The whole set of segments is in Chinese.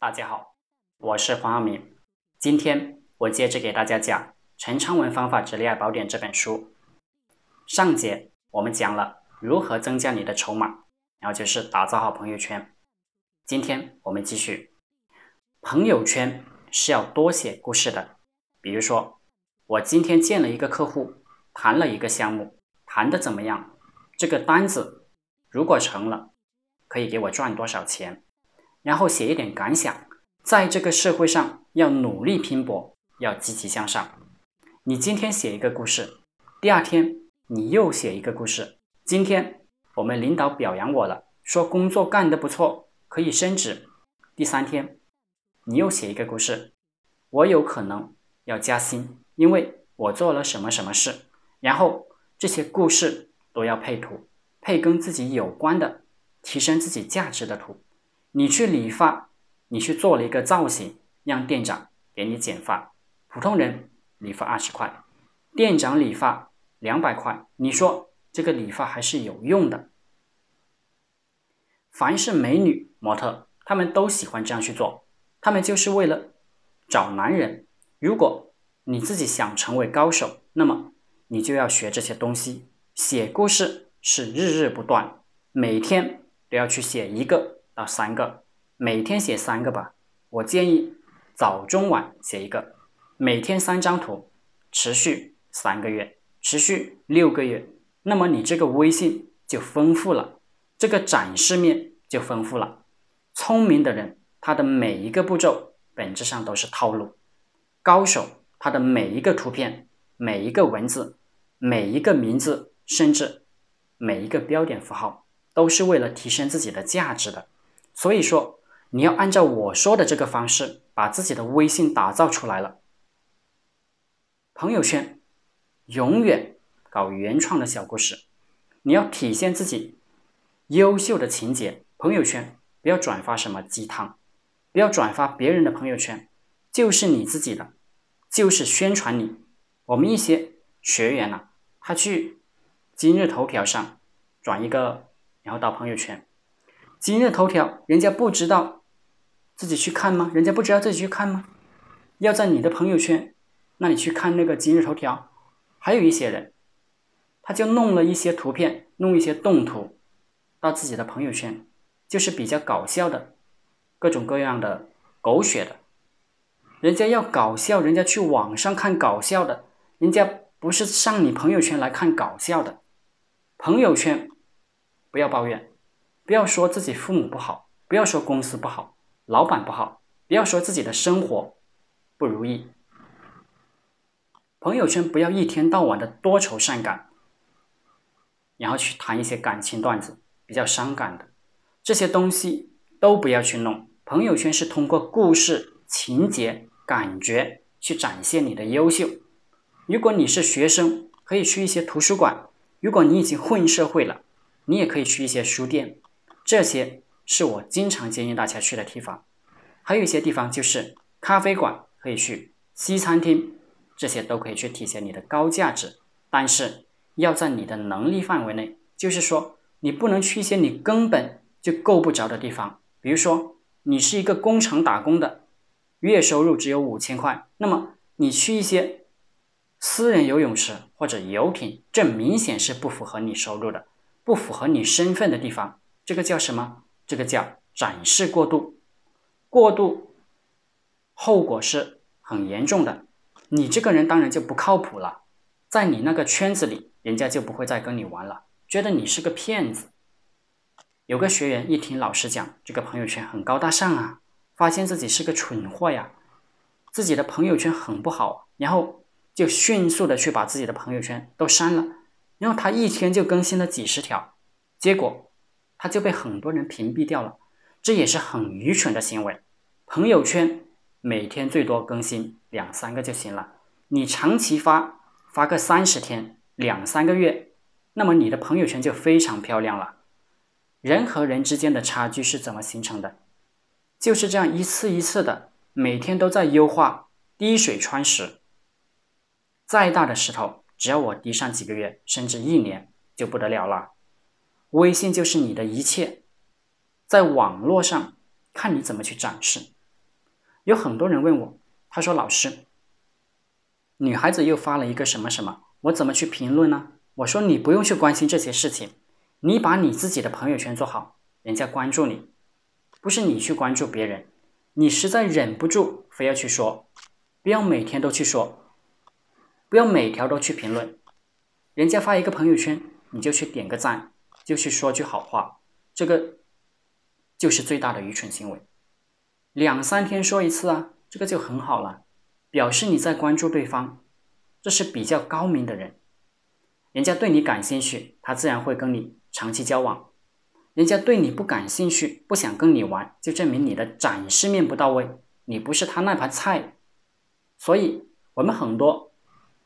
大家好，我是黄耀明。今天我接着给大家讲《陈昌文方法之恋爱宝典》这本书。上节我们讲了如何增加你的筹码，然后就是打造好朋友圈。今天我们继续，朋友圈是要多写故事的。比如说，我今天见了一个客户，谈了一个项目，谈的怎么样？这个单子如果成了，可以给我赚多少钱？然后写一点感想，在这个社会上要努力拼搏，要积极向上。你今天写一个故事，第二天你又写一个故事。今天我们领导表扬我了，说工作干得不错，可以升职。第三天你又写一个故事，我有可能要加薪，因为我做了什么什么事。然后这些故事都要配图，配跟自己有关的，提升自己价值的图。你去理发，你去做了一个造型，让店长给你剪发。普通人理发二十块，店长理发两百块。你说这个理发还是有用的。凡是美女模特，他们都喜欢这样去做，他们就是为了找男人。如果你自己想成为高手，那么你就要学这些东西。写故事是日日不断，每天都要去写一个。到三个，每天写三个吧。我建议早中晚写一个，每天三张图，持续三个月，持续六个月，那么你这个微信就丰富了，这个展示面就丰富了。聪明的人，他的每一个步骤本质上都是套路；高手，他的每一个图片、每一个文字、每一个名字，甚至每一个标点符号，都是为了提升自己的价值的。所以说，你要按照我说的这个方式，把自己的微信打造出来了。朋友圈永远搞原创的小故事，你要体现自己优秀的情节。朋友圈不要转发什么鸡汤，不要转发别人的朋友圈，就是你自己的，就是宣传你。我们一些学员呢，他去今日头条上转一个，然后到朋友圈。今日头条，人家不知道自己去看吗？人家不知道自己去看吗？要在你的朋友圈，那你去看那个今日头条。还有一些人，他就弄了一些图片，弄一些动图到自己的朋友圈，就是比较搞笑的，各种各样的狗血的。人家要搞笑，人家去网上看搞笑的，人家不是上你朋友圈来看搞笑的。朋友圈不要抱怨。不要说自己父母不好，不要说公司不好，老板不好，不要说自己的生活不如意。朋友圈不要一天到晚的多愁善感，然后去谈一些感情段子，比较伤感的这些东西都不要去弄。朋友圈是通过故事、情节、感觉去展现你的优秀。如果你是学生，可以去一些图书馆；如果你已经混社会了，你也可以去一些书店。这些是我经常建议大家去的地方，还有一些地方就是咖啡馆可以去，西餐厅这些都可以去体现你的高价值，但是要在你的能力范围内，就是说你不能去一些你根本就够不着的地方，比如说你是一个工厂打工的，月收入只有五千块，那么你去一些私人游泳池或者游艇，这明显是不符合你收入的，不符合你身份的地方。这个叫什么？这个叫展示过度，过度后果是很严重的。你这个人当然就不靠谱了，在你那个圈子里，人家就不会再跟你玩了，觉得你是个骗子。有个学员一听老师讲这个朋友圈很高大上啊，发现自己是个蠢货呀，自己的朋友圈很不好，然后就迅速的去把自己的朋友圈都删了，然后他一天就更新了几十条，结果。他就被很多人屏蔽掉了，这也是很愚蠢的行为。朋友圈每天最多更新两三个就行了，你长期发发个三十天、两三个月，那么你的朋友圈就非常漂亮了。人和人之间的差距是怎么形成的？就是这样一次一次的，每天都在优化，滴水穿石。再大的石头，只要我滴上几个月，甚至一年，就不得了了。微信就是你的一切，在网络上看你怎么去展示，有很多人问我，他说：“老师，女孩子又发了一个什么什么，我怎么去评论呢？”我说：“你不用去关心这些事情，你把你自己的朋友圈做好，人家关注你，不是你去关注别人。你实在忍不住，非要去说，不要每天都去说，不要每条都去评论。人家发一个朋友圈，你就去点个赞，就去说句好话，这个就是最大的愚蠢行为。”两三天说一次啊，这个就很好了，表示你在关注对方，这是比较高明的人。人家对你感兴趣，他自然会跟你长期交往；人家对你不感兴趣，不想跟你玩，就证明你的展示面不到位，你不是他那盘菜。所以，我们很多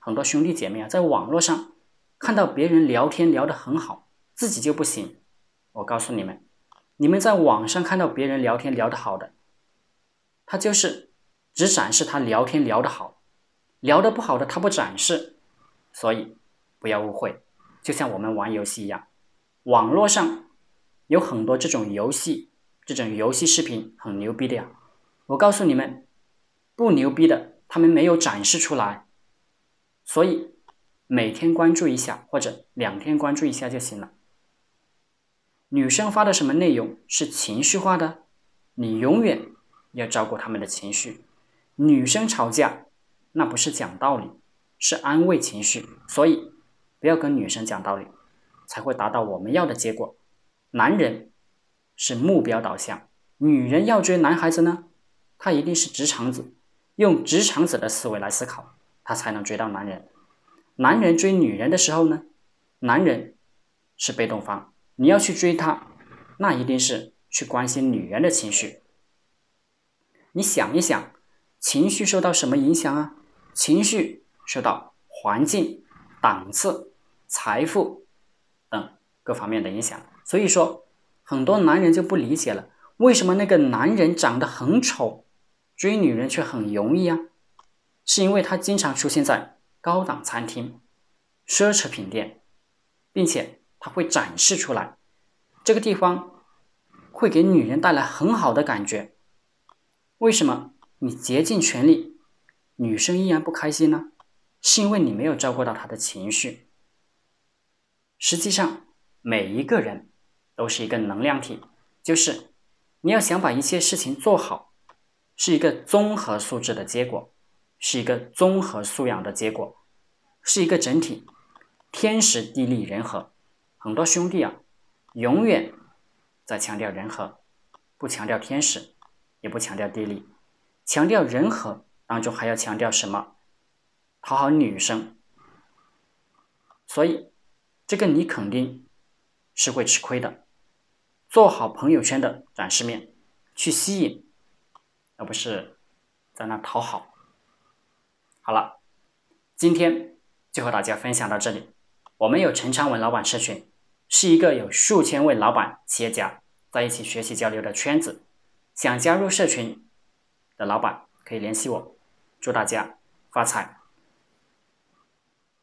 很多兄弟姐妹啊，在网络上看到别人聊天聊得很好，自己就不行。我告诉你们，你们在网上看到别人聊天聊得好的。他就是只展示他聊天聊得好，聊得不好的他不展示，所以不要误会，就像我们玩游戏一样，网络上有很多这种游戏，这种游戏视频很牛逼的呀。我告诉你们，不牛逼的他们没有展示出来，所以每天关注一下或者两天关注一下就行了。女生发的什么内容是情绪化的，你永远。要照顾他们的情绪，女生吵架那不是讲道理，是安慰情绪，所以不要跟女生讲道理，才会达到我们要的结果。男人是目标导向，女人要追男孩子呢，她一定是直肠子，用直肠子的思维来思考，她才能追到男人。男人追女人的时候呢，男人是被动方，你要去追她，那一定是去关心女人的情绪。你想一想，情绪受到什么影响啊？情绪受到环境、档次、财富等各方面的影响。所以说，很多男人就不理解了，为什么那个男人长得很丑，追女人却很容易啊？是因为他经常出现在高档餐厅、奢侈品店，并且他会展示出来，这个地方会给女人带来很好的感觉。为什么你竭尽全力，女生依然不开心呢？是因为你没有照顾到她的情绪。实际上，每一个人都是一个能量体，就是你要想把一切事情做好，是一个综合素质的结果，是一个综合素养的结果，是一个整体，天时地利人和。很多兄弟啊，永远在强调人和，不强调天时。也不强调地利，强调人和当中还要强调什么？讨好女生，所以这个你肯定是会吃亏的。做好朋友圈的展示面，去吸引，而不是在那讨好。好了，今天就和大家分享到这里。我们有陈昌文老板社群，是一个有数千位老板企业家在一起学习交流的圈子。想加入社群的老板可以联系我，祝大家发财。